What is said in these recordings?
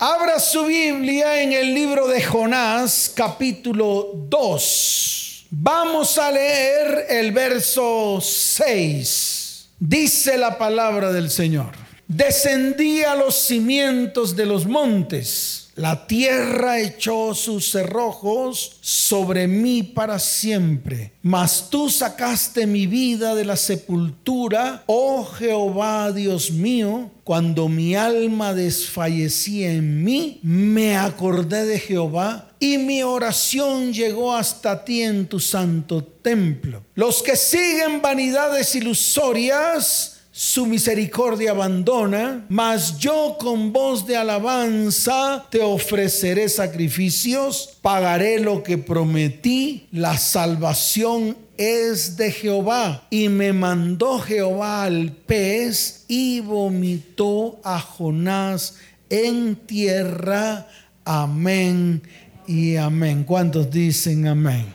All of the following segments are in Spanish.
Abra su Biblia en el libro de Jonás, capítulo 2. Vamos a leer el verso 6. Dice la palabra del Señor. Descendí a los cimientos de los montes la tierra echó sus cerrojos sobre mí para siempre. Mas tú sacaste mi vida de la sepultura, oh Jehová Dios mío. Cuando mi alma desfallecía en mí, me acordé de Jehová y mi oración llegó hasta ti en tu santo templo. Los que siguen vanidades ilusorias, su misericordia abandona, mas yo con voz de alabanza te ofreceré sacrificios, pagaré lo que prometí, la salvación es de Jehová. Y me mandó Jehová al pez y vomitó a Jonás en tierra. Amén y amén. ¿Cuántos dicen amén?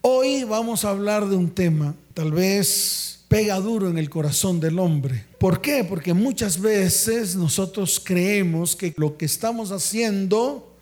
Hoy vamos a hablar de un tema, tal vez pega duro en el corazón del hombre. ¿Por qué? Porque muchas veces nosotros creemos que lo que estamos haciendo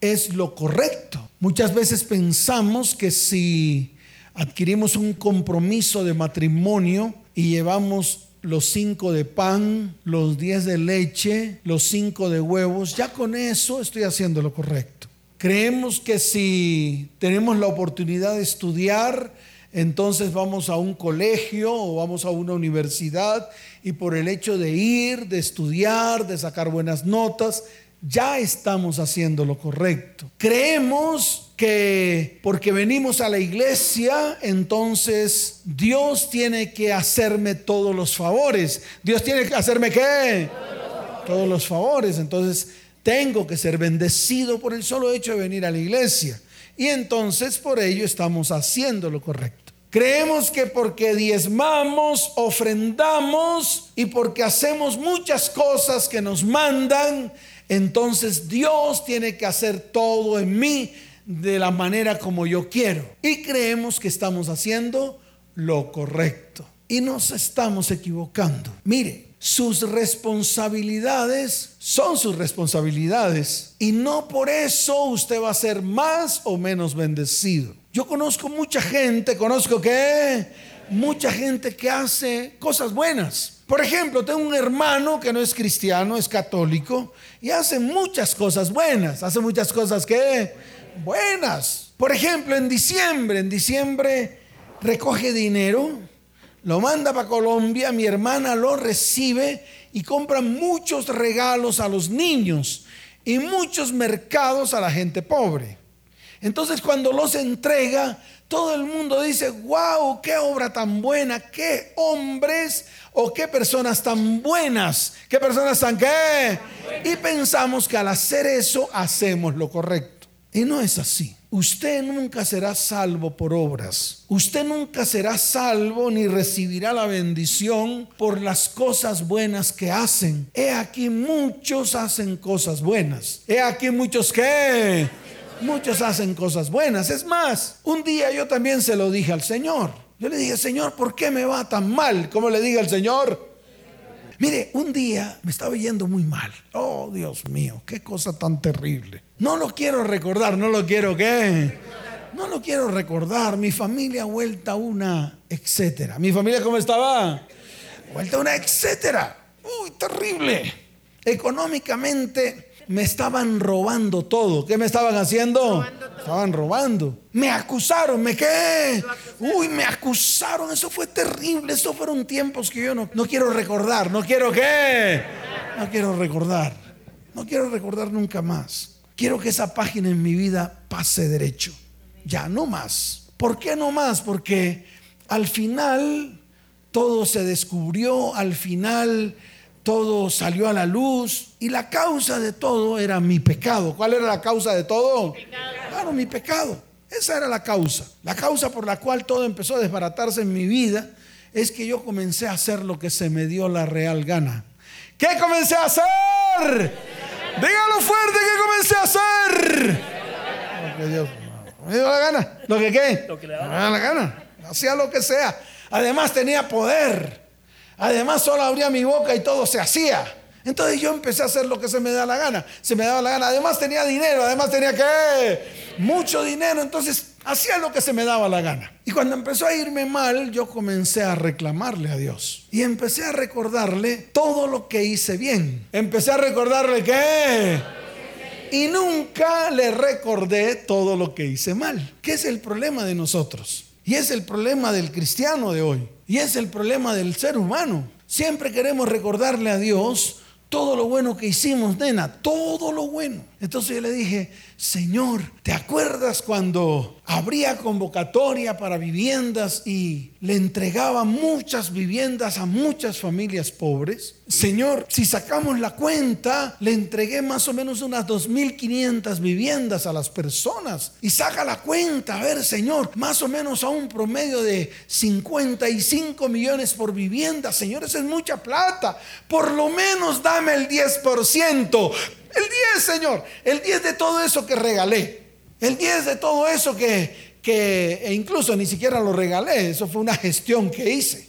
es lo correcto. Muchas veces pensamos que si adquirimos un compromiso de matrimonio y llevamos los cinco de pan, los diez de leche, los cinco de huevos, ya con eso estoy haciendo lo correcto. Creemos que si tenemos la oportunidad de estudiar, entonces vamos a un colegio o vamos a una universidad y por el hecho de ir, de estudiar, de sacar buenas notas, ya estamos haciendo lo correcto. Creemos que porque venimos a la iglesia, entonces Dios tiene que hacerme todos los favores. Dios tiene que hacerme qué? Todos los favores. Entonces tengo que ser bendecido por el solo hecho de venir a la iglesia. Y entonces por ello estamos haciendo lo correcto. Creemos que porque diezmamos, ofrendamos y porque hacemos muchas cosas que nos mandan, entonces Dios tiene que hacer todo en mí de la manera como yo quiero. Y creemos que estamos haciendo lo correcto. Y nos estamos equivocando. Mire, sus responsabilidades son sus responsabilidades y no por eso usted va a ser más o menos bendecido. Yo conozco mucha gente, conozco que mucha gente que hace cosas buenas. Por ejemplo, tengo un hermano que no es cristiano, es católico y hace muchas cosas buenas, hace muchas cosas que buenas. Por ejemplo, en diciembre, en diciembre recoge dinero lo manda para Colombia, mi hermana lo recibe y compra muchos regalos a los niños y muchos mercados a la gente pobre. Entonces cuando los entrega, todo el mundo dice, wow, qué obra tan buena, qué hombres o qué personas tan buenas, qué personas tan qué. Y pensamos que al hacer eso hacemos lo correcto. Y no es así. Usted nunca será salvo por obras. Usted nunca será salvo ni recibirá la bendición por las cosas buenas que hacen. He aquí muchos hacen cosas buenas. He aquí muchos que... Muchos hacen cosas buenas. Es más, un día yo también se lo dije al Señor. Yo le dije, Señor, ¿por qué me va tan mal? ¿Cómo le dije al Señor? Mire, un día me estaba yendo muy mal. Oh, Dios mío, qué cosa tan terrible. No lo quiero recordar, no lo quiero qué. No lo quiero recordar. Mi familia vuelta una, etcétera. Mi familia cómo estaba? Vuelta una, etcétera. Uy, terrible. Económicamente me estaban robando todo. ¿Qué me estaban haciendo? estaban robando. Me acusaron, ¿me qué? Uy, me acusaron. Eso fue terrible. Esos fueron tiempos que yo no, no quiero recordar. No quiero qué. No quiero recordar. No quiero recordar nunca más. Quiero que esa página en mi vida pase derecho. Ya, no más. ¿Por qué no más? Porque al final todo se descubrió, al final todo salió a la luz y la causa de todo era mi pecado. ¿Cuál era la causa de todo? Claro, mi pecado. Esa era la causa. La causa por la cual todo empezó a desbaratarse en mi vida es que yo comencé a hacer lo que se me dio la real gana. ¿Qué comencé a hacer? Dígalo fuerte que comencé a hacer. Lo que Dios me dio la gana. ¿Lo que qué? Lo que le daba la gana. Hacía lo que sea. Además tenía poder. Además solo abría mi boca y todo se hacía. Entonces yo empecé a hacer lo que se me da la gana. Se me daba la gana. Además tenía dinero, además tenía que mucho dinero. Entonces hacía lo que se me daba la gana. Y cuando empezó a irme mal, yo comencé a reclamarle a Dios. Y empecé a recordarle todo lo que hice bien. Empecé a recordarle que... Y nunca le recordé todo lo que hice mal. ¿Qué es el problema de nosotros? Y es el problema del cristiano de hoy. Y es el problema del ser humano. Siempre queremos recordarle a Dios todo lo bueno que hicimos, nena, todo lo bueno. Entonces yo le dije, Señor, ¿te acuerdas cuando habría convocatoria para viviendas y le entregaba muchas viviendas a muchas familias pobres? Señor, si sacamos la cuenta, le entregué más o menos unas 2.500 viviendas a las personas. Y saca la cuenta, a ver, Señor, más o menos a un promedio de 55 millones por vivienda. Señor, eso es mucha plata. Por lo menos dame el 10%. El 10, Señor. El 10 de todo eso que regalé. El 10 de todo eso que, que e incluso ni siquiera lo regalé. Eso fue una gestión que hice.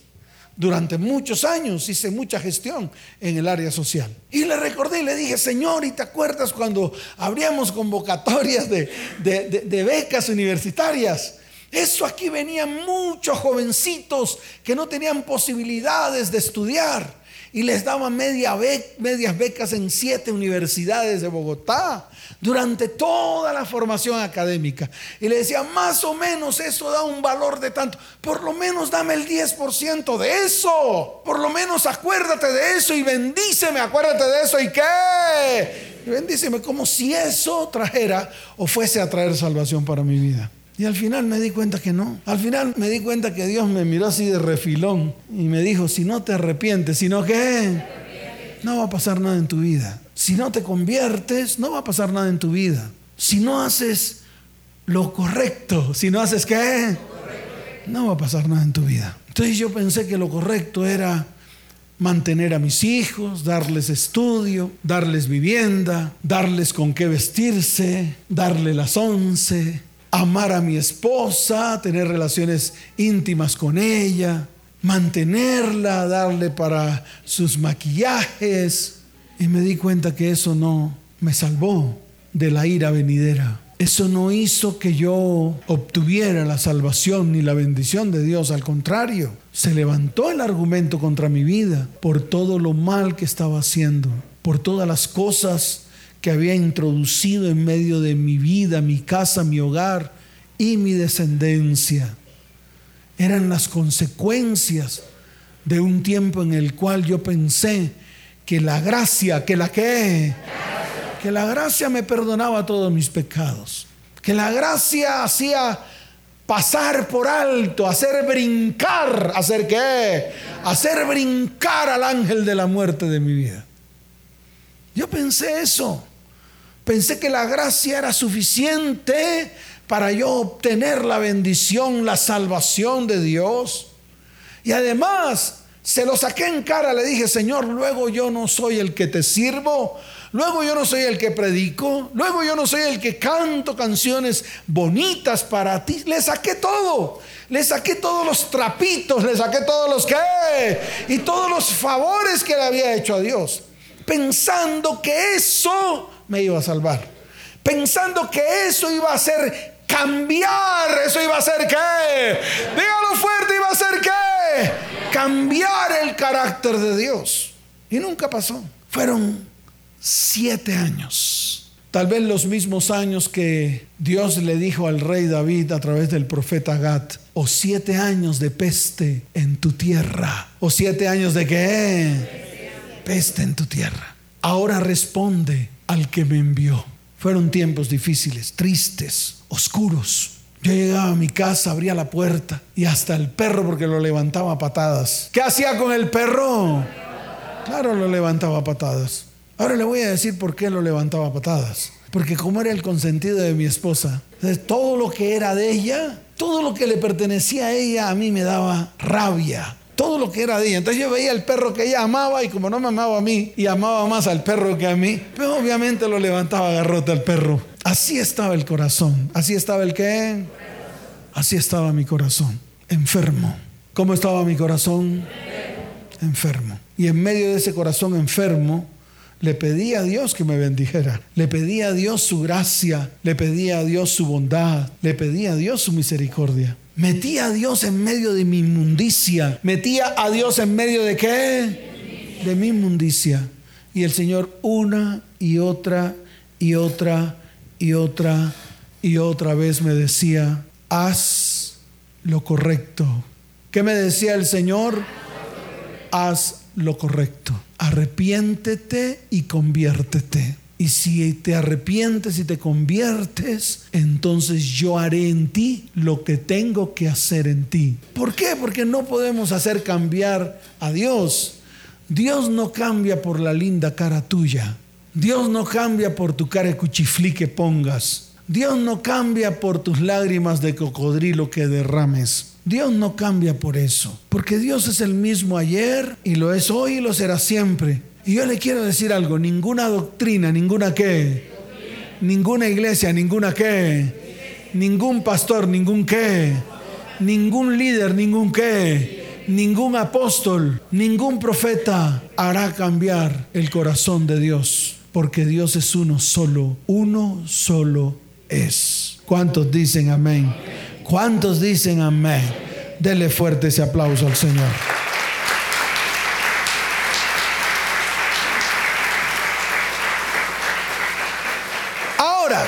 Durante muchos años hice mucha gestión en el área social. Y le recordé y le dije, Señor, ¿y te acuerdas cuando abríamos convocatorias de, de becas universitarias? Eso aquí venían muchos jovencitos que no tenían posibilidades de estudiar y les media medias becas en siete universidades de Bogotá durante toda la formación académica. Y le decía, más o menos eso da un valor de tanto, por lo menos dame el 10% de eso, por lo menos acuérdate de eso y bendíceme, acuérdate de eso y qué. Y bendíceme como si eso trajera o fuese a traer salvación para mi vida. Y al final me di cuenta que no. Al final me di cuenta que Dios me miró así de refilón y me dijo, si no te arrepientes, sino que no va a pasar nada en tu vida. Si no te conviertes, no va a pasar nada en tu vida. Si no haces lo correcto, si no haces qué, no va a pasar nada en tu vida. Entonces yo pensé que lo correcto era mantener a mis hijos, darles estudio, darles vivienda, darles con qué vestirse, darle las once, amar a mi esposa, tener relaciones íntimas con ella, mantenerla, darle para sus maquillajes. Y me di cuenta que eso no me salvó de la ira venidera. Eso no hizo que yo obtuviera la salvación ni la bendición de Dios. Al contrario, se levantó el argumento contra mi vida por todo lo mal que estaba haciendo, por todas las cosas que había introducido en medio de mi vida, mi casa, mi hogar y mi descendencia. Eran las consecuencias de un tiempo en el cual yo pensé que la gracia, que la que, que la gracia me perdonaba todos mis pecados, que la gracia hacía pasar por alto, hacer brincar, hacer qué, hacer brincar al ángel de la muerte de mi vida. Yo pensé eso. Pensé que la gracia era suficiente para yo obtener la bendición, la salvación de Dios. Y además, se lo saqué en cara, le dije, Señor, luego yo no soy el que te sirvo, luego yo no soy el que predico, luego yo no soy el que canto canciones bonitas para ti. Le saqué todo, le saqué todos los trapitos, le saqué todos los que y todos los favores que le había hecho a Dios, pensando que eso me iba a salvar. Pensando que eso iba a ser cambiar, eso iba a ser qué? Dígalo fuerte, iba a ser qué? Cambiar el carácter de Dios. Y nunca pasó. Fueron siete años. Tal vez los mismos años que Dios le dijo al rey David a través del profeta Gad, o siete años de peste en tu tierra, o siete años de qué? Peste en tu tierra. Ahora responde al que me envió. Fueron tiempos difíciles, tristes, oscuros. Yo llegaba a mi casa, abría la puerta y hasta el perro porque lo levantaba a patadas. ¿Qué hacía con el perro? Claro, lo levantaba a patadas. Ahora le voy a decir por qué lo levantaba a patadas. Porque como era el consentido de mi esposa, todo lo que era de ella, todo lo que le pertenecía a ella, a mí me daba rabia todo lo que era de ella. Entonces yo veía el perro que ella amaba y como no me amaba a mí y amaba más al perro que a mí, pues obviamente lo levantaba garrote al perro. Así estaba el corazón. Así estaba el qué. Así estaba mi corazón. Enfermo. ¿Cómo estaba mi corazón? Enfermo. Y en medio de ese corazón enfermo, Le pedí a Dios que me bendijera. Le pedí a Dios su gracia. Le pedí a Dios su bondad. Le pedí a Dios su misericordia. Metí a Dios en medio de mi inmundicia. Metía a Dios en medio de qué? De mi inmundicia. Y el Señor una y otra y otra y otra y otra vez me decía, haz lo correcto. ¿Qué me decía el Señor? Haz lo correcto. Arrepiéntete y conviértete. Y si te arrepientes y te conviertes, entonces yo haré en ti lo que tengo que hacer en ti. ¿Por qué? Porque no podemos hacer cambiar a Dios. Dios no cambia por la linda cara tuya. Dios no cambia por tu cara de cuchiflí que pongas. Dios no cambia por tus lágrimas de cocodrilo que derrames. Dios no cambia por eso, porque Dios es el mismo ayer y lo es hoy y lo será siempre. Y yo le quiero decir algo, ninguna doctrina, ninguna qué, ninguna iglesia, ninguna qué, ningún pastor, ningún qué, ningún líder, ningún qué, ningún apóstol, ningún profeta hará cambiar el corazón de Dios, porque Dios es uno solo, uno solo es. ¿Cuántos dicen amén? ¿Cuántos dicen amén? Dele fuerte ese aplauso al Señor. Ahora,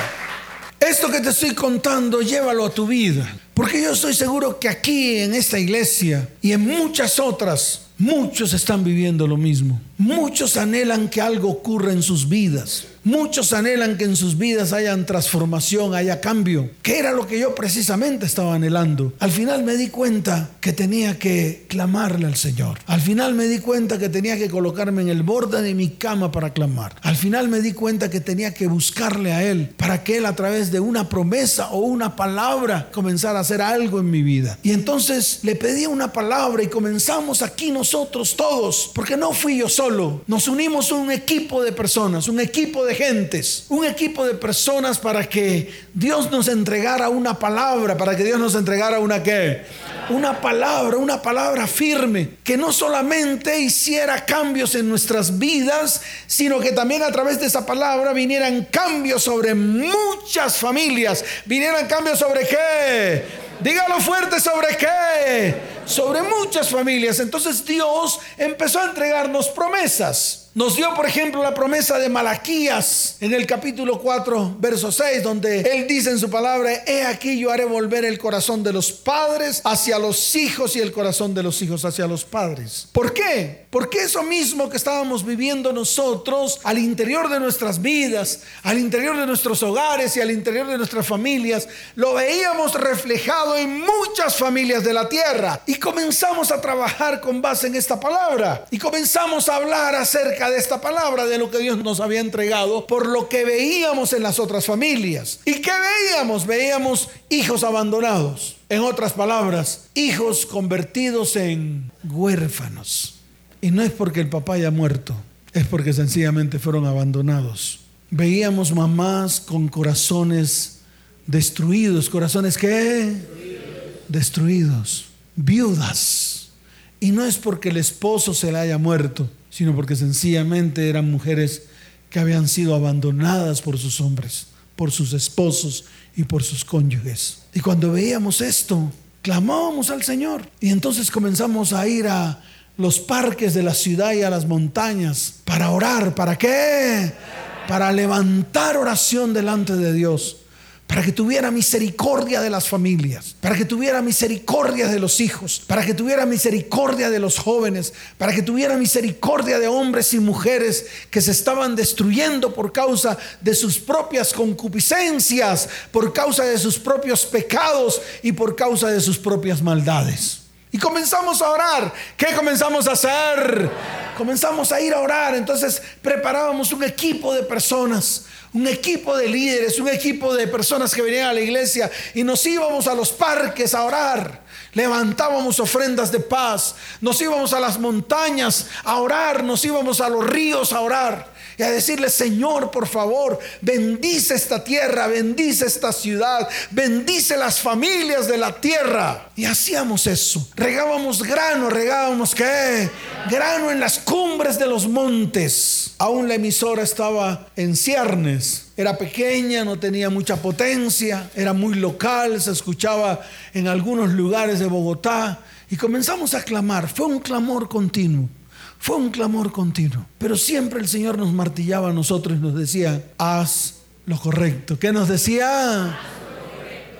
esto que te estoy contando, llévalo a tu vida. Porque yo estoy seguro que aquí en esta iglesia y en muchas otras, muchos están viviendo lo mismo. Muchos anhelan que algo ocurra en sus vidas. Muchos anhelan que en sus vidas haya transformación, haya cambio, que era lo que yo precisamente estaba anhelando. Al final me di cuenta que tenía que clamarle al Señor. Al final me di cuenta que tenía que colocarme en el borde de mi cama para clamar. Al final me di cuenta que tenía que buscarle a Él para que Él a través de una promesa o una palabra comenzara a hacer algo en mi vida. Y entonces le pedí una palabra y comenzamos aquí nosotros todos, porque no fui yo solo. Nos unimos un equipo de personas, un equipo de gentes, un equipo de personas para que Dios nos entregara una palabra, para que Dios nos entregara una qué? Una palabra, una palabra firme, que no solamente hiciera cambios en nuestras vidas, sino que también a través de esa palabra vinieran cambios sobre muchas familias, vinieran cambios sobre qué? Dígalo fuerte sobre qué? Sobre muchas familias. Entonces Dios empezó a entregarnos promesas. Nos dio, por ejemplo, la promesa de Malaquías en el capítulo 4, verso 6, donde Él dice en su palabra, he aquí yo haré volver el corazón de los padres hacia los hijos y el corazón de los hijos hacia los padres. ¿Por qué? Porque eso mismo que estábamos viviendo nosotros al interior de nuestras vidas, al interior de nuestros hogares y al interior de nuestras familias, lo veíamos reflejado en muchas familias de la tierra. Y comenzamos a trabajar con base en esta palabra. Y comenzamos a hablar acerca de esta palabra, de lo que Dios nos había entregado, por lo que veíamos en las otras familias. ¿Y qué veíamos? Veíamos hijos abandonados. En otras palabras, hijos convertidos en huérfanos. Y no es porque el papá haya muerto, es porque sencillamente fueron abandonados. Veíamos mamás con corazones destruidos, corazones que destruidos, viudas. Y no es porque el esposo se le haya muerto, sino porque sencillamente eran mujeres que habían sido abandonadas por sus hombres, por sus esposos y por sus cónyuges. Y cuando veíamos esto, clamábamos al Señor. Y entonces comenzamos a ir a los parques de la ciudad y a las montañas para orar. ¿Para qué? Para levantar oración delante de Dios para que tuviera misericordia de las familias, para que tuviera misericordia de los hijos, para que tuviera misericordia de los jóvenes, para que tuviera misericordia de hombres y mujeres que se estaban destruyendo por causa de sus propias concupiscencias, por causa de sus propios pecados y por causa de sus propias maldades. Y comenzamos a orar. ¿Qué comenzamos a hacer? Comenzamos a ir a orar. Entonces preparábamos un equipo de personas un equipo de líderes, un equipo de personas que venían a la iglesia y nos íbamos a los parques a orar. Levantábamos ofrendas de paz, nos íbamos a las montañas a orar, nos íbamos a los ríos a orar. Y a decirle, Señor, por favor, bendice esta tierra, bendice esta ciudad, bendice las familias de la tierra. Y hacíamos eso. Regábamos grano, regábamos qué? Grano en las cumbres de los montes. Aún la emisora estaba en ciernes. Era pequeña, no tenía mucha potencia, era muy local, se escuchaba en algunos lugares de Bogotá. Y comenzamos a clamar. Fue un clamor continuo. Fue un clamor continuo. Pero siempre el Señor nos martillaba a nosotros y nos decía, haz lo correcto. ¿Qué nos decía?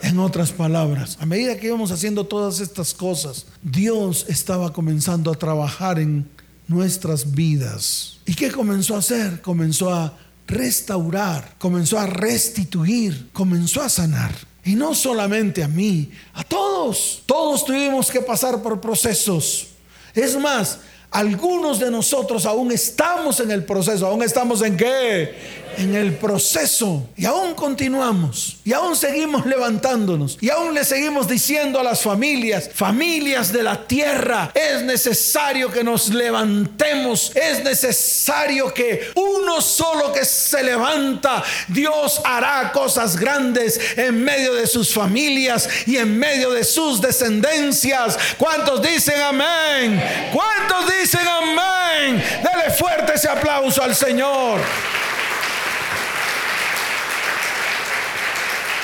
En otras palabras, a medida que íbamos haciendo todas estas cosas, Dios estaba comenzando a trabajar en nuestras vidas. ¿Y qué comenzó a hacer? Comenzó a restaurar, comenzó a restituir, comenzó a sanar. Y no solamente a mí, a todos. Todos tuvimos que pasar por procesos. Es más, algunos de nosotros aún estamos en el proceso. ¿Aún estamos en qué? En el proceso. Y aún continuamos. Y aún seguimos levantándonos. Y aún le seguimos diciendo a las familias, familias de la tierra, es necesario que nos levantemos. Es necesario que uno solo que se levanta, Dios hará cosas grandes en medio de sus familias y en medio de sus descendencias. ¿Cuántos dicen amén? ¿Cuántos dicen amén, dale fuerte ese aplauso al Señor.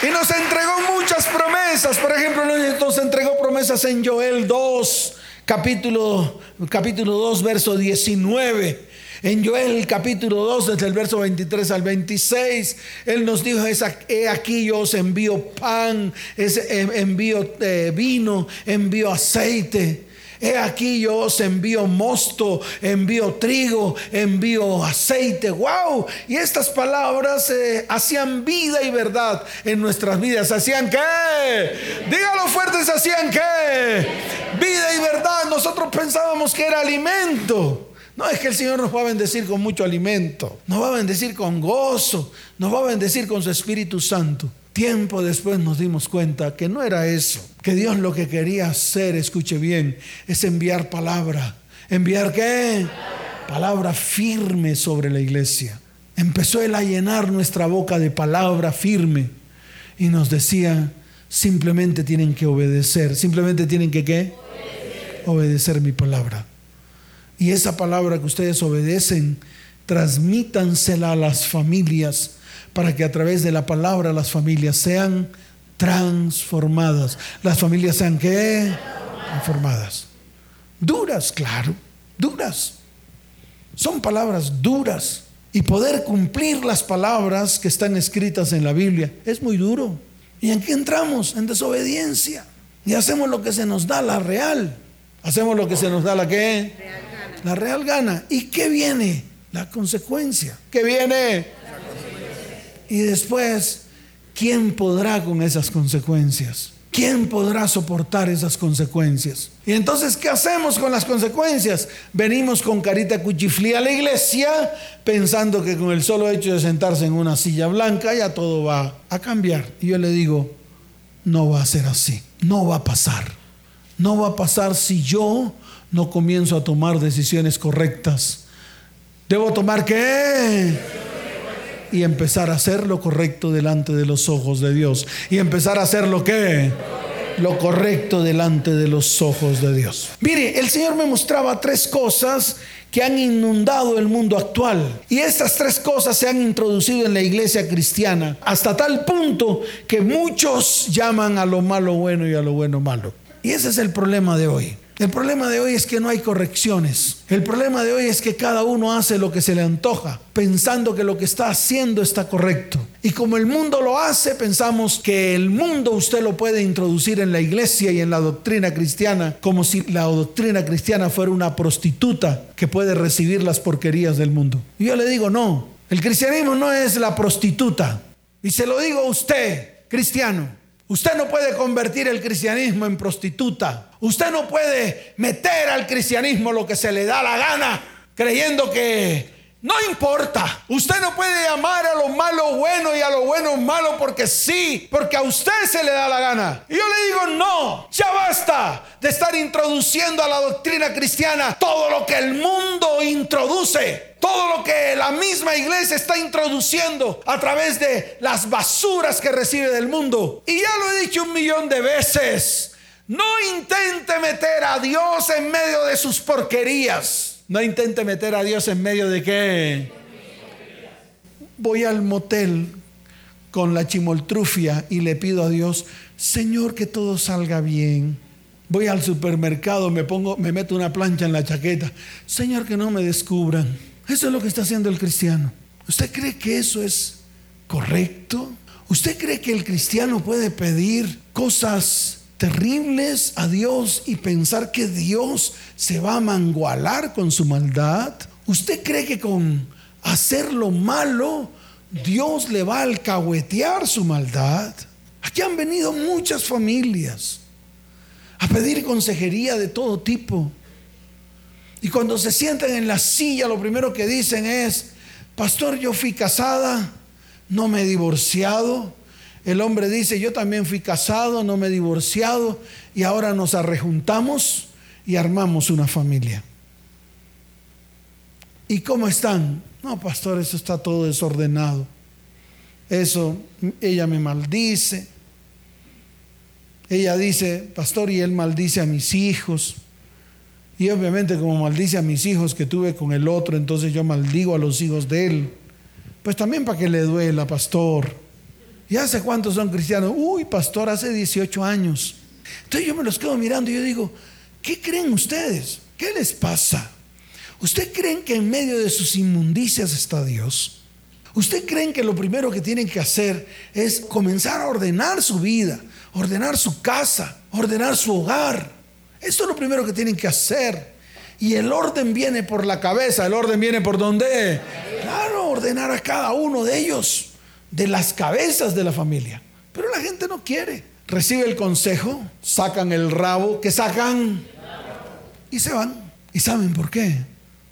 Y nos entregó muchas promesas. Por ejemplo, nos entregó promesas en Joel 2, capítulo, capítulo 2, verso 19. En Joel capítulo 2, desde el verso 23 al 26, Él nos dijo, he aquí yo os envío pan, envío eh, vino, envío aceite. He aquí yo os envío mosto, envío trigo, envío aceite. ¡Wow! Y estas palabras eh, hacían vida y verdad en nuestras vidas. ¿Hacían qué? Dígalo fuerte, ¿hacían qué? Vida y verdad. Nosotros pensábamos que era alimento. No es que el Señor nos va a bendecir con mucho alimento, nos va a bendecir con gozo, nos va a bendecir con su Espíritu Santo. Tiempo después nos dimos cuenta que no era eso, que Dios lo que quería hacer, escuche bien, es enviar palabra. ¿Enviar qué? Palabra firme sobre la iglesia. Empezó Él a llenar nuestra boca de palabra firme y nos decía, simplemente tienen que obedecer, simplemente tienen que qué? Obedecer, obedecer mi palabra. Y esa palabra que ustedes obedecen, transmítansela a las familias para que a través de la palabra las familias sean transformadas. Las familias sean qué? Transformadas. Duras, claro, duras. Son palabras duras. Y poder cumplir las palabras que están escritas en la Biblia es muy duro. ¿Y en qué entramos? En desobediencia. Y hacemos lo que se nos da, la real. Hacemos lo que se nos da, la qué? La real gana. ¿Y qué viene? La consecuencia. ¿Qué viene? Y después, ¿quién podrá con esas consecuencias? ¿Quién podrá soportar esas consecuencias? Y entonces, ¿qué hacemos con las consecuencias? Venimos con carita cuchiflía a la iglesia pensando que con el solo hecho de sentarse en una silla blanca ya todo va a cambiar. Y yo le digo, no va a ser así, no va a pasar. No va a pasar si yo no comienzo a tomar decisiones correctas. ¿Debo tomar qué? Y empezar a hacer lo correcto delante de los ojos de Dios. Y empezar a hacer lo que lo correcto delante de los ojos de Dios. Mire, el Señor me mostraba tres cosas que han inundado el mundo actual. Y estas tres cosas se han introducido en la iglesia cristiana hasta tal punto que muchos llaman a lo malo bueno y a lo bueno malo. Y ese es el problema de hoy. El problema de hoy es que no hay correcciones. El problema de hoy es que cada uno hace lo que se le antoja, pensando que lo que está haciendo está correcto. Y como el mundo lo hace, pensamos que el mundo usted lo puede introducir en la iglesia y en la doctrina cristiana, como si la doctrina cristiana fuera una prostituta que puede recibir las porquerías del mundo. Y yo le digo, no, el cristianismo no es la prostituta. Y se lo digo a usted, cristiano. Usted no puede convertir el cristianismo en prostituta. Usted no puede meter al cristianismo lo que se le da la gana, creyendo que No importa. Usted no puede amar a lo malo bueno y a lo bueno malo porque sí, porque a usted se le da la gana. Y yo le digo, no, ya basta de estar introduciendo a la doctrina cristiana todo lo que el mundo introduce. Todo lo que la misma iglesia está introduciendo a través de las basuras que recibe del mundo. Y ya lo he dicho un millón de veces. No intente meter a Dios en medio de sus porquerías. No intente meter a Dios en medio de qué. Voy al motel con la chimoltrufia y le pido a Dios, Señor, que todo salga bien. Voy al supermercado, me pongo, me meto una plancha en la chaqueta. Señor, que no me descubran. Eso es lo que está haciendo el cristiano. ¿Usted cree que eso es correcto? ¿Usted cree que el cristiano puede pedir cosas terribles a Dios y pensar que Dios se va a mangualar con su maldad? ¿Usted cree que con hacer lo malo Dios le va a alcahuetear su maldad? Aquí han venido muchas familias a pedir consejería de todo tipo. Y cuando se sientan en la silla, lo primero que dicen es, pastor, yo fui casada, no me he divorciado, el hombre dice, yo también fui casado, no me he divorciado y ahora nos arrejuntamos y armamos una familia. ¿Y cómo están? No, pastor, eso está todo desordenado. Eso, ella me maldice. Ella dice, pastor, y él maldice a mis hijos. Y obviamente como maldice a mis hijos que tuve con el otro, entonces yo maldigo a los hijos de él. Pues también para que le duela, pastor. ¿Y hace cuántos son cristianos? Uy, pastor, hace 18 años. Entonces yo me los quedo mirando y yo digo, ¿qué creen ustedes? ¿Qué les pasa? ¿Usted creen que en medio de sus inmundicias está Dios? ¿Usted creen que lo primero que tienen que hacer es comenzar a ordenar su vida, ordenar su casa, ordenar su hogar? Esto es lo primero que tienen que hacer. Y el orden viene por la cabeza, el orden viene por donde? Claro, ordenar a cada uno de ellos de las cabezas de la familia. Pero la gente no quiere. Recibe el consejo, sacan el rabo, que sacan y se van. ¿Y saben por qué?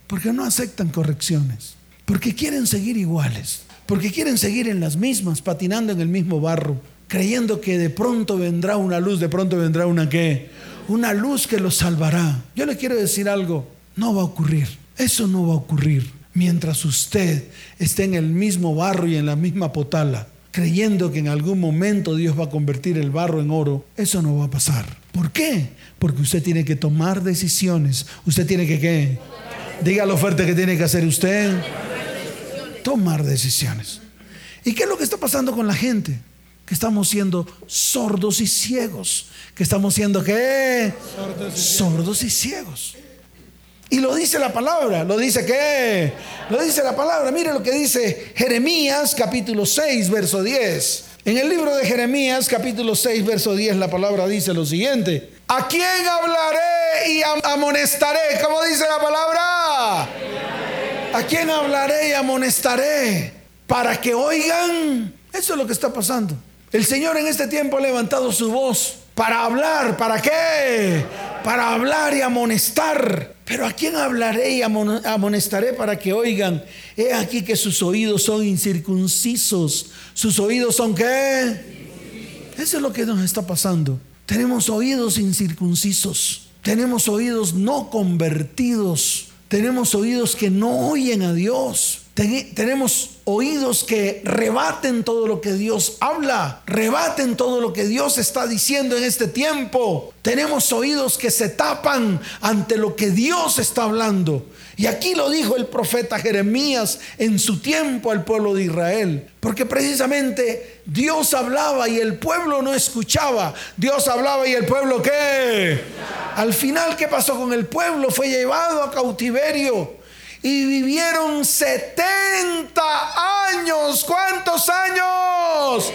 Porque no aceptan correcciones. Porque quieren seguir iguales. Porque quieren seguir en las mismas, patinando en el mismo barro, creyendo que de pronto vendrá una luz, de pronto vendrá una qué? Una luz que los salvará. Yo le quiero decir algo, no va a ocurrir. Eso no va a ocurrir mientras usted esté en el mismo barro y en la misma potala, creyendo que en algún momento Dios va a convertir el barro en oro, eso no va a pasar. ¿Por qué? Porque usted tiene que tomar decisiones. Usted tiene que qué? Diga lo fuerte que tiene que hacer usted. Tomar decisiones. ¿Y qué es lo que está pasando con la gente? Que estamos siendo sordos y ciegos. Que estamos siendo qué? Sordos y ciegos. Y lo dice la palabra, lo dice qué? Lo dice la palabra. Mire lo que dice Jeremías capítulo 6, verso 10. En el libro de Jeremías capítulo 6, verso 10, la palabra dice lo siguiente. ¿A quién hablaré y amonestaré? ¿Cómo dice la palabra? ¿A quién hablaré y amonestaré? Para que oigan. Eso es lo que está pasando. El Señor en este tiempo ha levantado su voz para hablar. ¿Para qué? Para hablar y amonestar. Pero ¿a quién hablaré y amonestaré para que oigan? He aquí que sus oídos son incircuncisos. ¿Sus oídos son qué? Eso es lo que nos está pasando. Tenemos oídos incircuncisos. Tenemos oídos no convertidos. Tenemos oídos que no oyen a Dios tenemos oídos que rebaten todo lo que Dios habla, rebaten todo lo que Dios está diciendo en este tiempo. Tenemos oídos que se tapan ante lo que Dios está hablando. Y aquí lo dijo el profeta Jeremías en su tiempo al pueblo de Israel. Porque precisamente Dios hablaba y el pueblo no escuchaba. Dios hablaba y el pueblo qué. Al final, ¿qué pasó con el pueblo? Fue llevado a cautiverio y vivieron 70 años. ¿Cuántos años?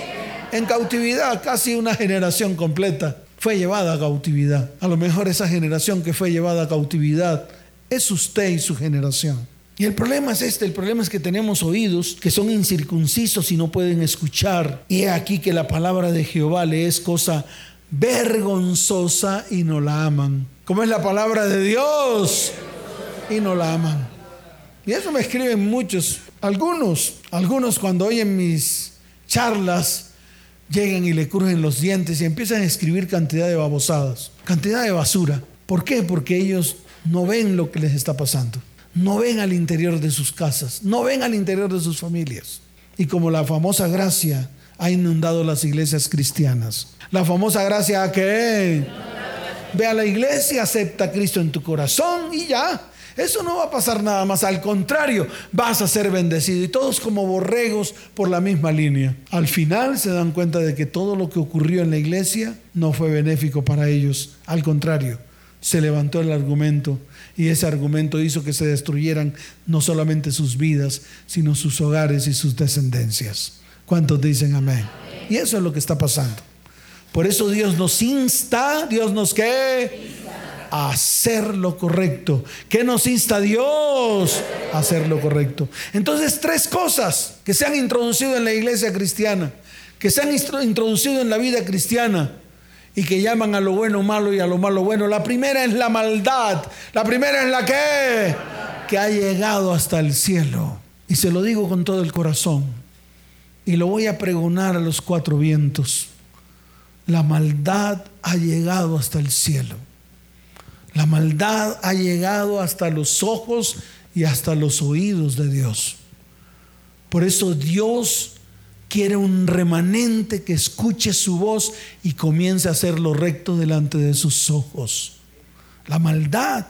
En cautividad, casi una generación completa fue llevada a cautividad. A lo mejor esa generación que fue llevada a cautividad es usted y su generación. Y el problema es este, el problema es que tenemos oídos que son incircuncisos y no pueden escuchar. Y he aquí que la palabra de Jehová le es cosa vergonzosa y no la aman. ¿Cómo es la palabra de Dios? Y no la aman. Y eso me escriben muchos, algunos, algunos cuando oyen mis charlas, llegan y le crujen los dientes y empiezan a escribir cantidad de babosadas, cantidad de basura. ¿Por qué? Porque ellos no ven lo que les está pasando, no ven al interior de sus casas, no ven al interior de sus familias. Y como la famosa gracia ha inundado las iglesias cristianas, la famosa gracia que ve a la iglesia, acepta a Cristo en tu corazón y ya. Eso no va a pasar nada más, al contrario, vas a ser bendecido y todos como borregos por la misma línea. Al final se dan cuenta de que todo lo que ocurrió en la iglesia no fue benéfico para ellos, al contrario, se levantó el argumento y ese argumento hizo que se destruyeran no solamente sus vidas, sino sus hogares y sus descendencias. ¿Cuántos dicen amén? Y eso es lo que está pasando. Por eso Dios nos insta, Dios nos qué? A hacer lo correcto. ¿Qué nos insta Dios? A hacer lo correcto. Entonces, tres cosas que se han introducido en la iglesia cristiana, que se han introducido en la vida cristiana y que llaman a lo bueno malo y a lo malo bueno. La primera es la maldad. La primera es la que que ha llegado hasta el cielo. Y se lo digo con todo el corazón. Y lo voy a pregonar a los cuatro vientos la maldad ha llegado hasta el cielo. La maldad ha llegado hasta los ojos y hasta los oídos de Dios. Por eso Dios quiere un remanente que escuche su voz y comience a hacer lo recto delante de sus ojos. La maldad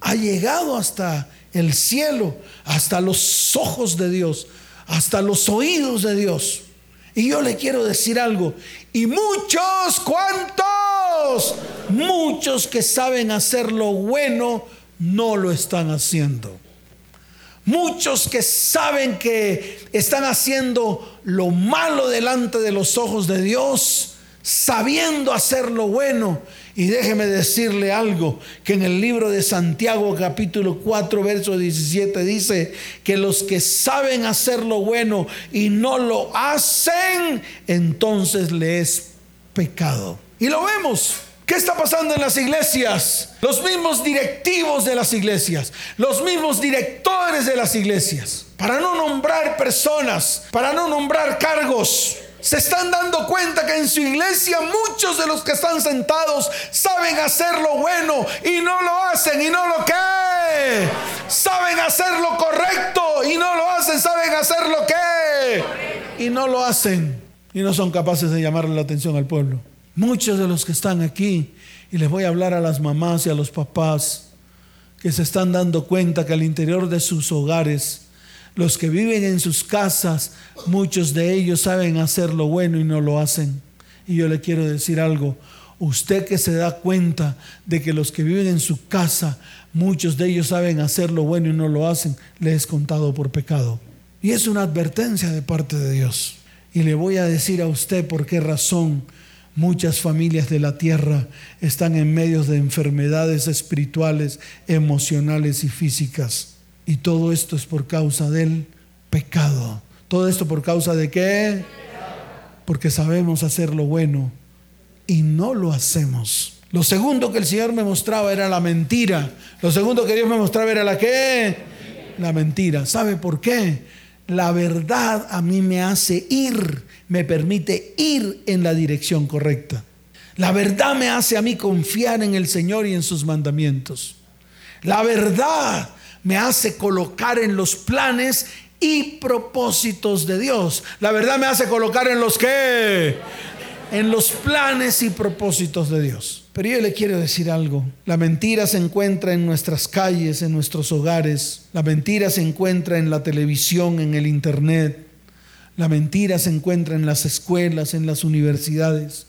ha llegado hasta el cielo, hasta los ojos de Dios, hasta los oídos de Dios. Y yo le quiero decir algo. Y muchos, ¿cuántos? Muchos que saben hacer lo bueno, no lo están haciendo. Muchos que saben que están haciendo lo malo delante de los ojos de Dios, sabiendo hacer lo bueno, y déjeme decirle algo, que en el libro de Santiago capítulo 4 verso 17 dice que los que saben hacer lo bueno y no lo hacen, entonces le es pecado. Y lo vemos. ¿Qué está pasando en las iglesias? Los mismos directivos de las iglesias, los mismos directores de las iglesias, para no nombrar personas, para no nombrar cargos, se están dando cuenta que en su iglesia muchos de los que están sentados saben hacer lo bueno y no lo hacen y no lo que saben hacer lo correcto y no lo hacen, saben hacer lo que y no lo hacen y no son capaces de llamarle la atención al pueblo. Muchos de los que están aquí y les voy a hablar a las mamás y a los papás que se están dando cuenta que al interior de sus hogares los que viven en sus casas, muchos de ellos saben hacer lo bueno y no lo hacen. Y yo le quiero decir algo. Usted que se da cuenta de que los que viven en su casa, muchos de ellos saben hacer lo bueno y no lo hacen, le es contado por pecado. Y es una advertencia de parte de Dios. Y le voy a decir a usted por qué razón muchas familias de la tierra están en medio de enfermedades espirituales, emocionales y físicas. Y todo esto es por causa del pecado. Todo esto por causa de qué? Porque sabemos hacer lo bueno y no lo hacemos. Lo segundo que el Señor me mostraba era la mentira. Lo segundo que Dios me mostraba era la qué? La mentira. ¿Sabe por qué? La verdad a mí me hace ir, me permite ir en la dirección correcta. La verdad me hace a mí confiar en el Señor y en sus mandamientos. La verdad me hace colocar en los planes y propósitos de Dios. La verdad me hace colocar en los que, en los planes y propósitos de Dios. Pero yo le quiero decir algo. La mentira se encuentra en nuestras calles, en nuestros hogares. La mentira se encuentra en la televisión, en el internet. La mentira se encuentra en las escuelas, en las universidades.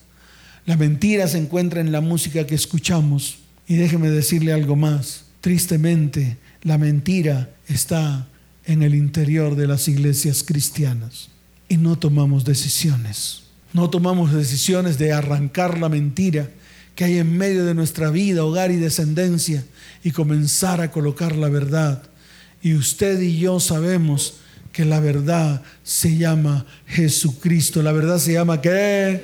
La mentira se encuentra en la música que escuchamos. Y déjeme decirle algo más. Tristemente, la mentira está en el interior de las iglesias cristianas y no tomamos decisiones. No tomamos decisiones de arrancar la mentira que hay en medio de nuestra vida, hogar y descendencia y comenzar a colocar la verdad. Y usted y yo sabemos que la verdad se llama Jesucristo. La verdad se llama qué?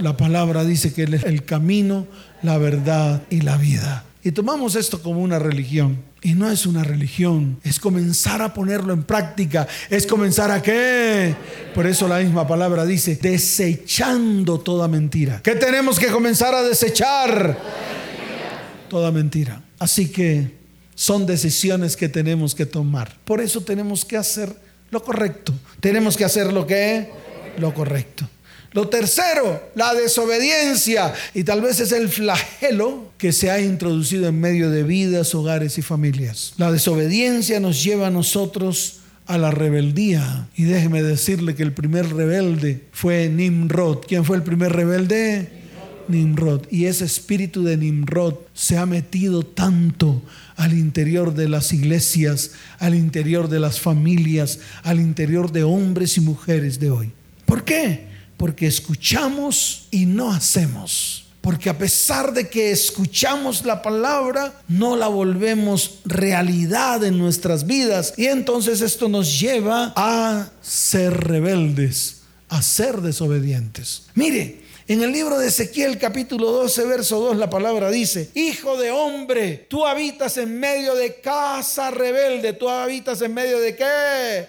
La palabra dice que Él es el camino, la verdad y la vida. Y tomamos esto como una religión. Y no es una religión, es comenzar a ponerlo en práctica, es comenzar a qué. Por eso la misma palabra dice, desechando toda mentira. ¿Qué tenemos que comenzar a desechar? Toda mentira. Así que son decisiones que tenemos que tomar. Por eso tenemos que hacer lo correcto. Tenemos que hacer lo que lo correcto. Lo tercero, la desobediencia. Y tal vez es el flagelo que se ha introducido en medio de vidas, hogares y familias. La desobediencia nos lleva a nosotros a la rebeldía. Y déjeme decirle que el primer rebelde fue Nimrod. ¿Quién fue el primer rebelde? Nimrod. Y ese espíritu de Nimrod se ha metido tanto al interior de las iglesias, al interior de las familias, al interior de hombres y mujeres de hoy. ¿Por qué? Porque escuchamos y no hacemos. Porque a pesar de que escuchamos la palabra, no la volvemos realidad en nuestras vidas. Y entonces esto nos lleva a ser rebeldes, a ser desobedientes. Mire, en el libro de Ezequiel capítulo 12, verso 2, la palabra dice, Hijo de hombre, tú habitas en medio de casa rebelde, tú habitas en medio de qué?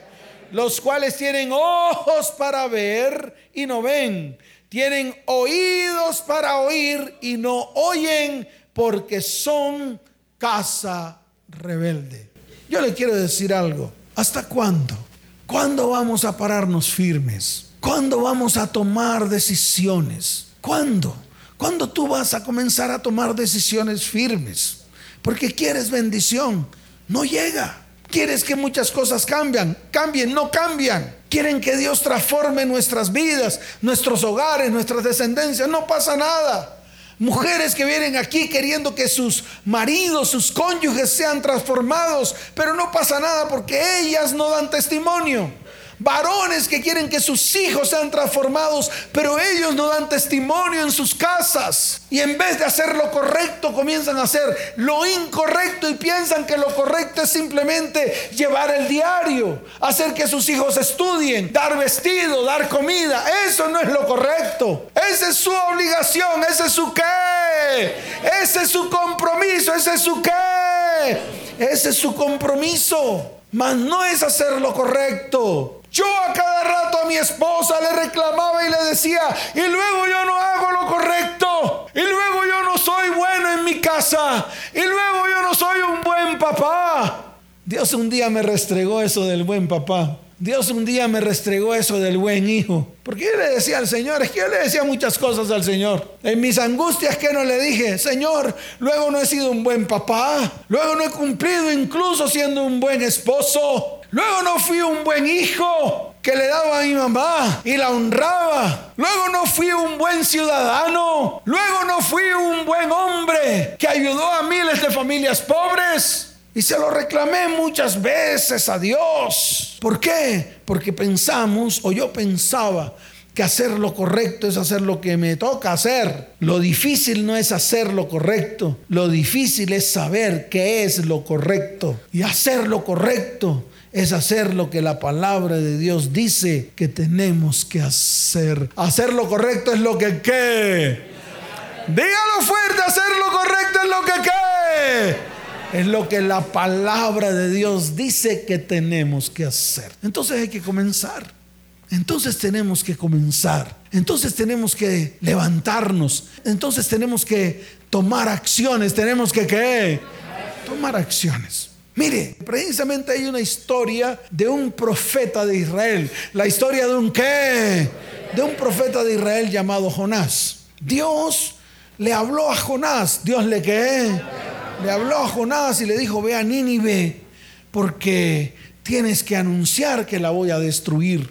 los cuales tienen ojos para ver y no ven, tienen oídos para oír y no oyen porque son casa rebelde. Yo le quiero decir algo, ¿hasta cuándo? ¿Cuándo vamos a pararnos firmes? ¿Cuándo vamos a tomar decisiones? ¿Cuándo? ¿Cuándo tú vas a comenzar a tomar decisiones firmes? Porque quieres bendición, no llega. Quieres que muchas cosas cambian, cambien, no cambian. Quieren que Dios transforme nuestras vidas, nuestros hogares, nuestras descendencias. No pasa nada. Mujeres que vienen aquí queriendo que sus maridos, sus cónyuges sean transformados, pero no pasa nada porque ellas no dan testimonio. Varones que quieren que sus hijos sean transformados, pero ellos no dan testimonio en sus casas. Y en vez de hacer lo correcto, comienzan a hacer lo incorrecto y piensan que lo correcto es simplemente llevar el diario, hacer que sus hijos estudien, dar vestido, dar comida. Eso no es lo correcto. Esa es su obligación, ese es su qué. Ese es su compromiso, ese es su qué. Ese es su compromiso. Mas no es hacer lo correcto. Yo a cada rato a mi esposa le reclamaba y le decía, y luego yo no hago lo correcto, y luego yo no soy bueno en mi casa, y luego yo no soy un buen papá. Dios un día me restregó eso del buen papá. Dios un día me restregó eso del buen hijo. Porque yo le decía al Señor, es que yo le decía muchas cosas al Señor. En mis angustias que no le dije, Señor, luego no he sido un buen papá. Luego no he cumplido incluso siendo un buen esposo. Luego no fui un buen hijo que le daba a mi mamá y la honraba. Luego no fui un buen ciudadano. Luego no fui un buen hombre que ayudó a miles de familias pobres. Y se lo reclamé muchas veces a Dios. ¿Por qué? Porque pensamos, o yo pensaba, que hacer lo correcto es hacer lo que me toca hacer. Lo difícil no es hacer lo correcto, lo difícil es saber qué es lo correcto. Y hacer lo correcto es hacer lo que la palabra de Dios dice que tenemos que hacer. Hacer lo correcto es lo que qué. Dígalo fuerte, hacer lo correcto es lo que qué. Es lo que la palabra de Dios dice que tenemos que hacer. Entonces hay que comenzar. Entonces tenemos que comenzar. Entonces tenemos que levantarnos. Entonces tenemos que tomar acciones. Tenemos que qué? Tomar acciones. Mire, precisamente hay una historia de un profeta de Israel. La historia de un qué? De un profeta de Israel llamado Jonás. Dios le habló a Jonás. Dios le qué? Le habló a Jonás y le dijo, ve a Nínive porque tienes que anunciar que la voy a destruir.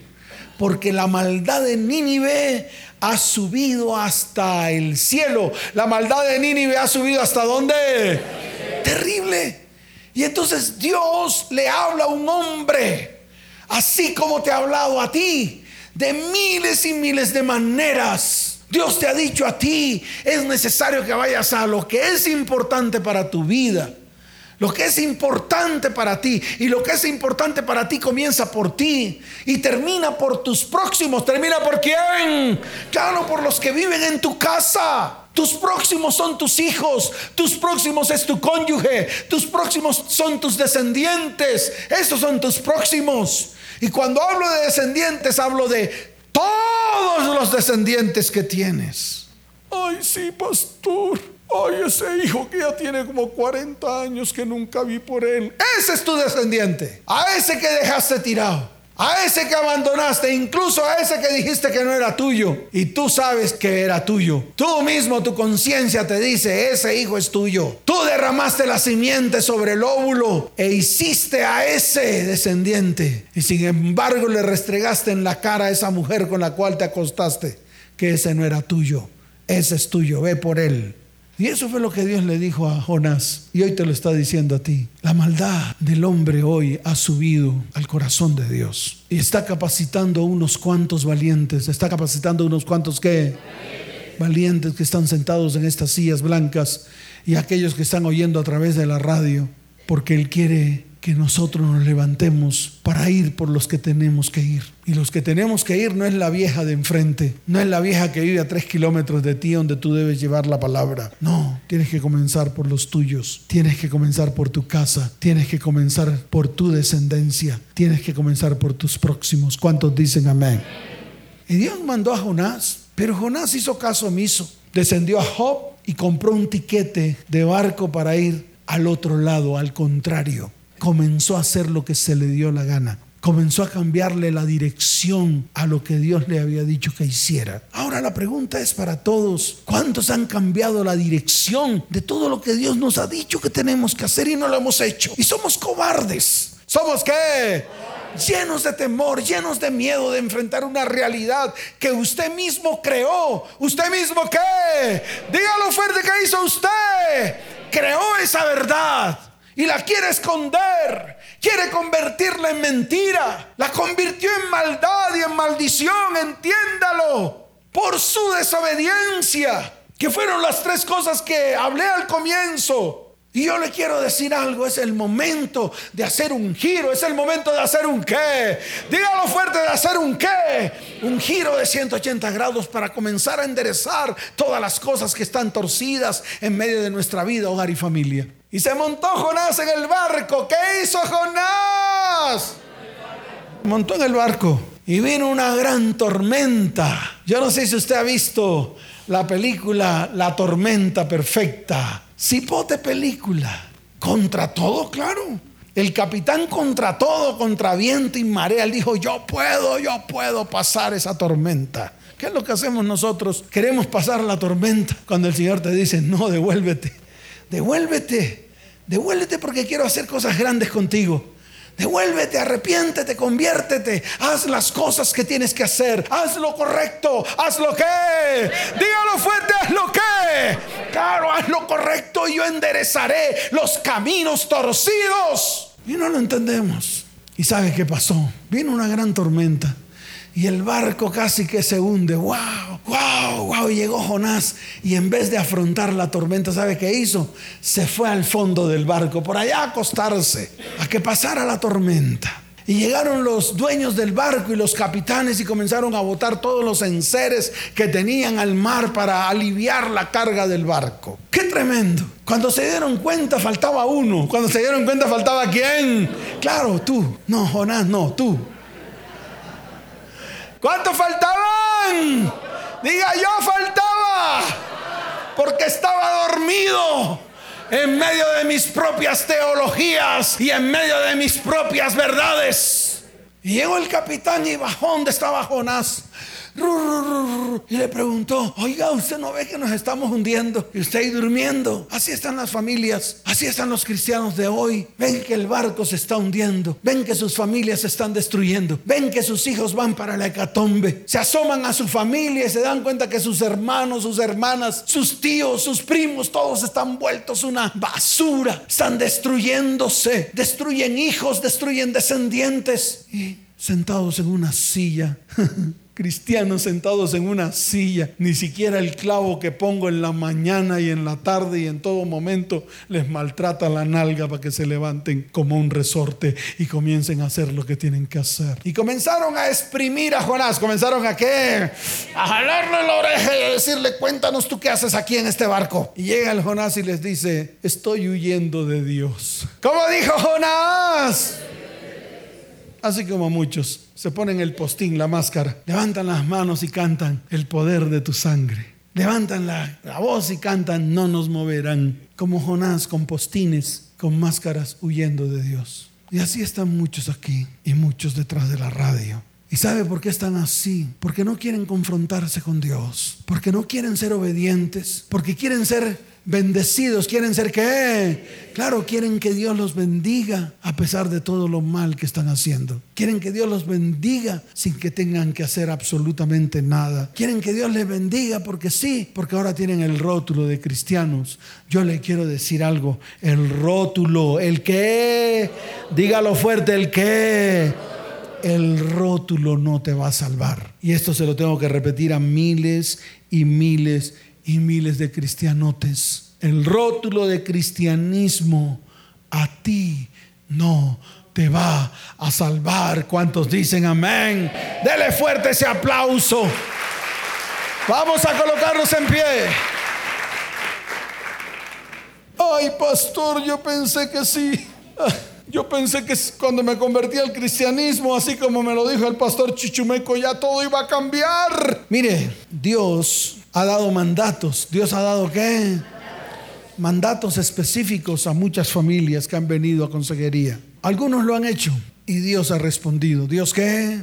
Porque la maldad de Nínive ha subido hasta el cielo. La maldad de Nínive ha subido hasta dónde? Terrible. Y entonces Dios le habla a un hombre, así como te ha hablado a ti, de miles y miles de maneras. Dios te ha dicho a ti, es necesario que vayas a lo que es importante para tu vida. Lo que es importante para ti y lo que es importante para ti comienza por ti y termina por tus próximos. ¿Termina por quién? Claro, por los que viven en tu casa. Tus próximos son tus hijos, tus próximos es tu cónyuge, tus próximos son tus descendientes, esos son tus próximos. Y cuando hablo de descendientes, hablo de todos los descendientes que tienes. Ay, sí, pastor. Ay, ese hijo que ya tiene como 40 años que nunca vi por él. Ese es tu descendiente. A ese que dejaste tirado. A ese que abandonaste, incluso a ese que dijiste que no era tuyo y tú sabes que era tuyo. Tú mismo, tu conciencia te dice, ese hijo es tuyo. Tú derramaste la simiente sobre el óvulo e hiciste a ese descendiente. Y sin embargo le restregaste en la cara a esa mujer con la cual te acostaste que ese no era tuyo. Ese es tuyo, ve por él. Y eso fue lo que Dios le dijo a Jonás. Y hoy te lo está diciendo a ti. La maldad del hombre hoy ha subido al corazón de Dios. Y está capacitando a unos cuantos valientes. Está capacitando a unos cuantos que... Valientes que están sentados en estas sillas blancas y aquellos que están oyendo a través de la radio. Porque Él quiere que nosotros nos levantemos para ir por los que tenemos que ir. Y los que tenemos que ir no es la vieja de enfrente, no es la vieja que vive a tres kilómetros de ti donde tú debes llevar la palabra. No, tienes que comenzar por los tuyos, tienes que comenzar por tu casa, tienes que comenzar por tu descendencia, tienes que comenzar por tus próximos. ¿Cuántos dicen amén? Y Dios mandó a Jonás, pero Jonás hizo caso omiso. Descendió a Job y compró un tiquete de barco para ir al otro lado, al contrario comenzó a hacer lo que se le dio la gana. Comenzó a cambiarle la dirección a lo que Dios le había dicho que hiciera. Ahora la pregunta es para todos, ¿cuántos han cambiado la dirección de todo lo que Dios nos ha dicho que tenemos que hacer y no lo hemos hecho? Y somos cobardes. ¿Somos qué? Llenos de temor, llenos de miedo de enfrentar una realidad que usted mismo creó. ¿Usted mismo qué? Dígalo fuerte que hizo usted. Creó esa verdad y la quiere esconder, quiere convertirla en mentira, la convirtió en maldad y en maldición, entiéndalo, por su desobediencia, que fueron las tres cosas que hablé al comienzo. Y yo le quiero decir algo, es el momento de hacer un giro, es el momento de hacer un qué. Dígalo fuerte de hacer un qué. Un giro de 180 grados para comenzar a enderezar todas las cosas que están torcidas en medio de nuestra vida, hogar y familia. Y se montó Jonás en el barco. ¿Qué hizo Jonás? Montó en el barco y vino una gran tormenta. Yo no sé si usted ha visto la película La tormenta perfecta. Cipote película. Contra todo, claro. El capitán contra todo, contra viento y marea, él dijo, yo puedo, yo puedo pasar esa tormenta. ¿Qué es lo que hacemos nosotros? Queremos pasar la tormenta cuando el Señor te dice, no, devuélvete, devuélvete. Devuélvete porque quiero hacer cosas grandes contigo. Devuélvete, arrepiéntete, conviértete, haz las cosas que tienes que hacer, haz lo correcto, haz lo que, dígalo fuerte, haz lo que, claro, haz lo correcto y yo enderezaré los caminos torcidos. Y no lo entendemos. ¿Y sabe qué pasó? Vino una gran tormenta y el barco casi que se hunde. ¡Wow! ¡Wow! ¡Wow! Llegó Jonás y en vez de afrontar la tormenta, ¿sabe qué hizo? Se fue al fondo del barco, por allá a acostarse, a que pasara la tormenta. Y llegaron los dueños del barco y los capitanes y comenzaron a botar todos los enseres que tenían al mar para aliviar la carga del barco. ¡Qué tremendo! Cuando se dieron cuenta faltaba uno. Cuando se dieron cuenta faltaba quién. Claro, tú. No, Jonás, no, tú. ¿Cuántos faltaban? Diga, yo faltaba. Porque estaba dormido en medio de mis propias teologías y en medio de mis propias verdades. Llegó el capitán y bajó donde estaba Jonás. Y le preguntó, oiga, ¿usted no ve que nos estamos hundiendo? Y usted ahí durmiendo. Así están las familias, así están los cristianos de hoy. Ven que el barco se está hundiendo. Ven que sus familias se están destruyendo. Ven que sus hijos van para la hecatombe. Se asoman a su familia y se dan cuenta que sus hermanos, sus hermanas, sus tíos, sus primos, todos están vueltos una basura. Están destruyéndose. Destruyen hijos, destruyen descendientes. Y sentados en una silla. cristianos sentados en una silla, ni siquiera el clavo que pongo en la mañana y en la tarde y en todo momento les maltrata la nalga para que se levanten como un resorte y comiencen a hacer lo que tienen que hacer. Y comenzaron a exprimir a Jonás, comenzaron a qué? A jalarle la oreja y a decirle, cuéntanos tú qué haces aquí en este barco. Y llega el Jonás y les dice, estoy huyendo de Dios. ¿Cómo dijo Jonás? Así como muchos se ponen el postín, la máscara, levantan las manos y cantan el poder de tu sangre. Levantan la, voz y cantan, no nos moverán. Como Jonás con postines, con máscaras, huyendo de Dios. Y así están muchos aquí y muchos detrás de la radio. ¿Y sabe por qué están así? Porque no quieren confrontarse con Dios, porque no quieren ser obedientes, porque quieren ser bendecidos, quieren ser qué? Claro, quieren que Dios los bendiga a pesar de todo lo mal que están haciendo. Quieren que Dios los bendiga sin que tengan que hacer absolutamente nada. Quieren que Dios les bendiga porque sí, porque ahora tienen el rótulo de cristianos. Yo le quiero decir algo, el rótulo, el qué, dígalo fuerte, el qué el rótulo no te va a salvar. Y esto se lo tengo que repetir a miles y miles y miles de cristianotes. El rótulo de cristianismo a ti no te va a salvar. ¿Cuántos dicen amén? Dele fuerte ese aplauso. Vamos a colocarnos en pie. Ay, pastor, yo pensé que sí. Yo pensé que cuando me convertí al cristianismo, así como me lo dijo el pastor Chichumeco, ya todo iba a cambiar. Mire, Dios ha dado mandatos. ¿Dios ha dado qué? Mandatos específicos a muchas familias que han venido a consejería. Algunos lo han hecho y Dios ha respondido. ¿Dios qué?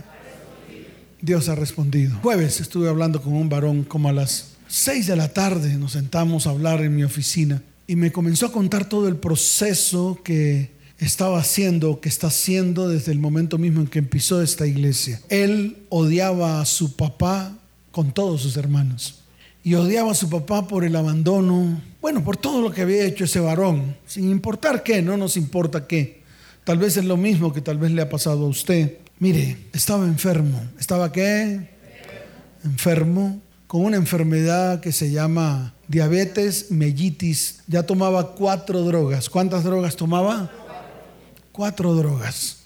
Dios ha respondido. Jueves estuve hablando con un varón como a las 6 de la tarde. Nos sentamos a hablar en mi oficina y me comenzó a contar todo el proceso que estaba haciendo, que está haciendo desde el momento mismo en que empezó esta iglesia. Él odiaba a su papá con todos sus hermanos y odiaba a su papá por el abandono, bueno, por todo lo que había hecho ese varón, sin importar qué, no nos importa qué. Tal vez es lo mismo que tal vez le ha pasado a usted. Mire, estaba enfermo. ¿Estaba qué? Enfermo, con una enfermedad que se llama diabetes mellitis. Ya tomaba cuatro drogas. ¿Cuántas drogas tomaba? Cuatro drogas.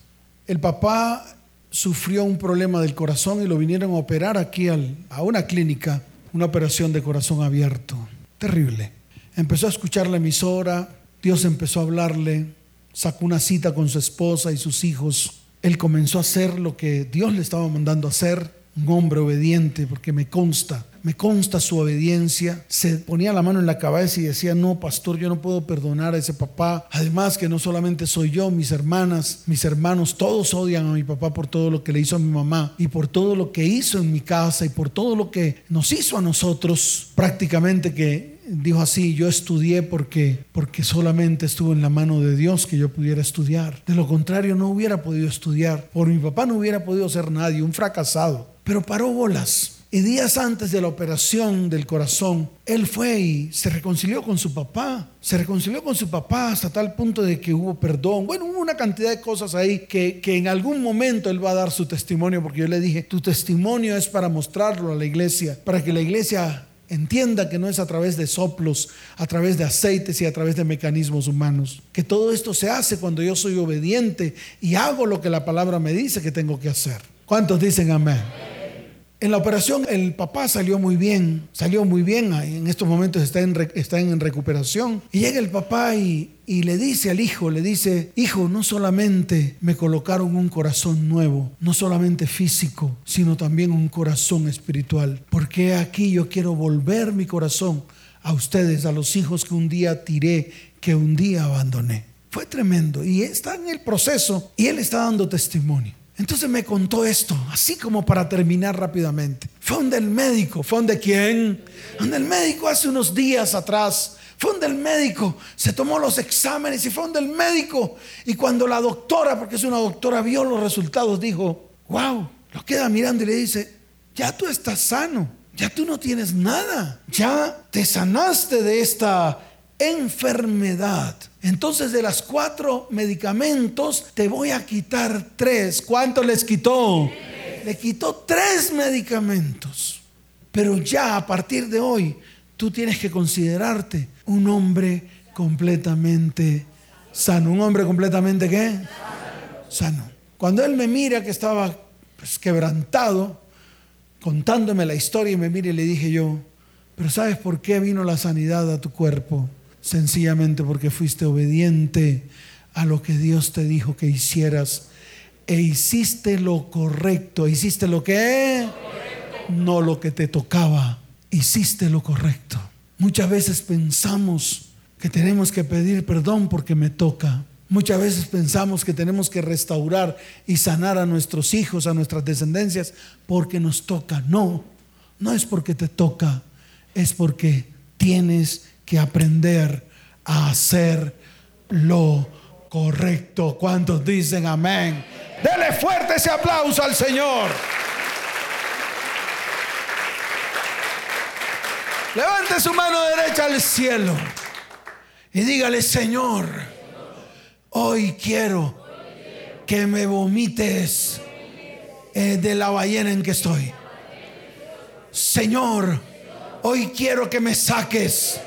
El papá sufrió un problema del corazón y lo vinieron a operar aquí a una clínica una operación de corazón abierto. Terrible. Empezó a escuchar la emisora, Dios empezó a hablarle, sacó una cita con su esposa y sus hijos. Él comenzó a hacer lo que Dios le estaba mandando a hacer, un hombre obediente, porque me consta me consta su obediencia. Se ponía la mano en la cabeza y decía, no, pastor, yo no puedo perdonar a ese papá. Además que no solamente soy yo, mis hermanas, mis hermanos, todos odian a mi papá por todo lo que le hizo a mi mamá y por todo lo que hizo en mi casa y por todo lo que nos hizo a nosotros. Prácticamente que dijo así, yo estudié porque, porque solamente estuvo en la mano de Dios que yo pudiera estudiar. De lo contrario, no hubiera podido estudiar. Por mi papá no hubiera podido ser nadie, un fracasado. Pero paró bolas y días antes de la operación del corazón, él fue y se reconcilió con su papá. Se reconcilió con su papá hasta tal punto de que hubo perdón. Bueno, hubo una cantidad de cosas ahí que, que en algún momento él va a dar su testimonio, porque yo le dije, tu testimonio es para mostrarlo a la iglesia, para que la iglesia entienda que no es a través de soplos, a través de aceites y a través de mecanismos humanos. Que todo esto se hace cuando yo soy obediente y hago lo que la palabra me dice que tengo que hacer. ¿Cuántos dicen amén? En la operación el papá salió muy bien, salió muy bien, en estos momentos está en, está en recuperación. Y llega el papá y, y le dice al hijo, le dice, hijo, no solamente me colocaron un corazón nuevo, no solamente físico, sino también un corazón espiritual. Porque aquí yo quiero volver mi corazón a ustedes, a los hijos que un día tiré, que un día abandoné. Fue tremendo y está en el proceso y él está dando testimonio. Entonces me contó esto, así como para terminar rápidamente. Fue donde el médico, fue donde quién, donde el médico hace unos días atrás, fue donde el médico se tomó los exámenes y fue donde el médico. Y cuando la doctora, porque es una doctora, vio los resultados, dijo, wow, lo queda mirando y le dice, ya tú estás sano, ya tú no tienes nada, ya te sanaste de esta enfermedad. Entonces de las cuatro medicamentos te voy a quitar tres. ¿Cuánto les quitó? Le quitó tres medicamentos. Pero ya a partir de hoy, tú tienes que considerarte un hombre completamente sano. ¿Un hombre completamente qué? Sano. Cuando él me mira que estaba pues, quebrantado, contándome la historia y me mira y le dije yo, pero ¿sabes por qué vino la sanidad a tu cuerpo? Sencillamente porque fuiste obediente a lo que Dios te dijo que hicieras e hiciste lo correcto. ¿Hiciste lo que? No lo que te tocaba. Hiciste lo correcto. Muchas veces pensamos que tenemos que pedir perdón porque me toca. Muchas veces pensamos que tenemos que restaurar y sanar a nuestros hijos, a nuestras descendencias, porque nos toca. No, no es porque te toca, es porque tienes que aprender a hacer lo correcto. ¿Cuántos dicen amén? Dele fuerte ese aplauso al Señor. Levante su mano derecha al cielo y dígale, Señor, hoy quiero que me vomites eh, de la ballena en que estoy. Señor, hoy quiero que me saques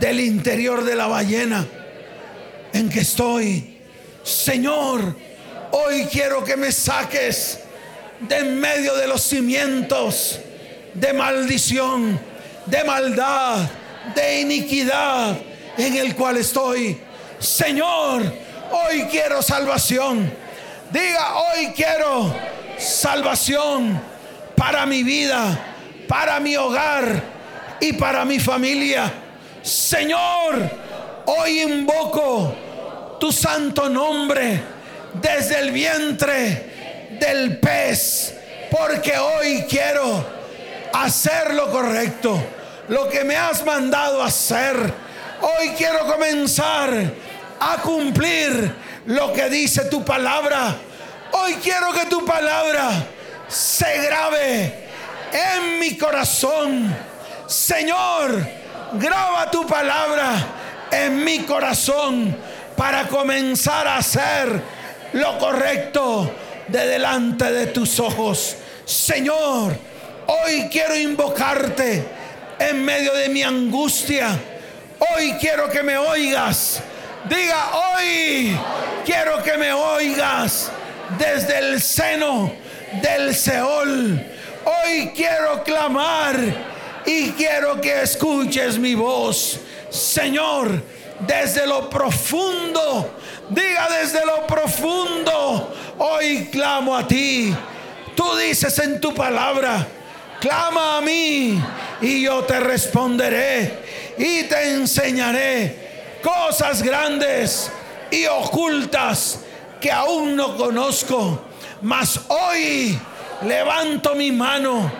del interior de la ballena en que estoy. Señor, hoy quiero que me saques de en medio de los cimientos de maldición, de maldad, de iniquidad en el cual estoy. Señor, hoy quiero salvación. Diga, hoy quiero salvación para mi vida, para mi hogar y para mi familia. Señor, hoy invoco tu santo nombre desde el vientre del pez, porque hoy quiero hacer lo correcto, lo que me has mandado hacer. Hoy quiero comenzar a cumplir lo que dice tu palabra. Hoy quiero que tu palabra se grabe en mi corazón. Señor, graba tu palabra en mi corazón para comenzar a hacer lo correcto de delante de tus ojos. Señor, hoy quiero invocarte en medio de mi angustia. Hoy quiero que me oigas. Diga, hoy quiero que me oigas desde el seno del Seol. Hoy quiero clamar y quiero que escuches mi voz. Señor, desde lo profundo, diga desde lo profundo, hoy clamo a ti. Tú dices en tu palabra, clama a mí y yo te responderé y te enseñaré cosas grandes y ocultas que aún no conozco. Mas hoy levanto mi mano,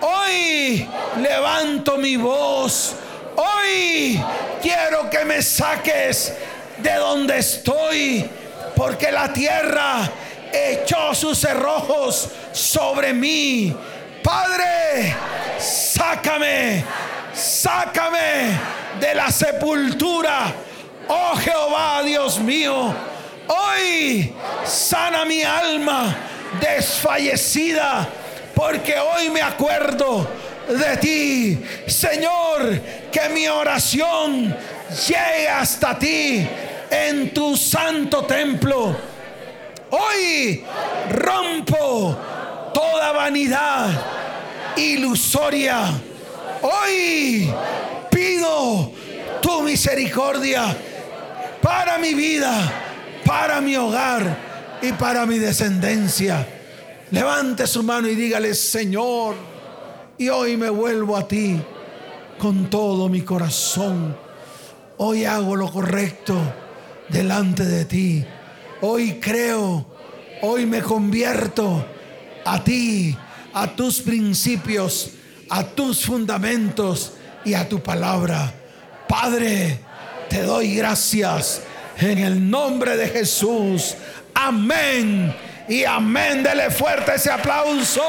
hoy levanto mi voz Hoy quiero que me saques de donde estoy, porque la tierra echó sus cerrojos sobre mí. Padre, sácame, sácame de la sepultura. Oh Jehová, Dios mío, hoy sana mi alma desfallecida, porque hoy me acuerdo de ti. Señor, que mi oración llegue hasta ti en tu santo templo. Hoy rompo toda vanidad ilusoria. Hoy pido tu misericordia para mi vida, para mi hogar y para mi descendencia. Levante su mano y dígale, Señor, y hoy me vuelvo a ti con todo mi corazón. Hoy hago lo correcto delante de ti. Hoy creo, hoy me convierto a ti, a tus principios, a tus fundamentos y a tu palabra. Padre, te doy gracias en el nombre de Jesús. Amén. Y amén. Dele fuerte ese aplauso.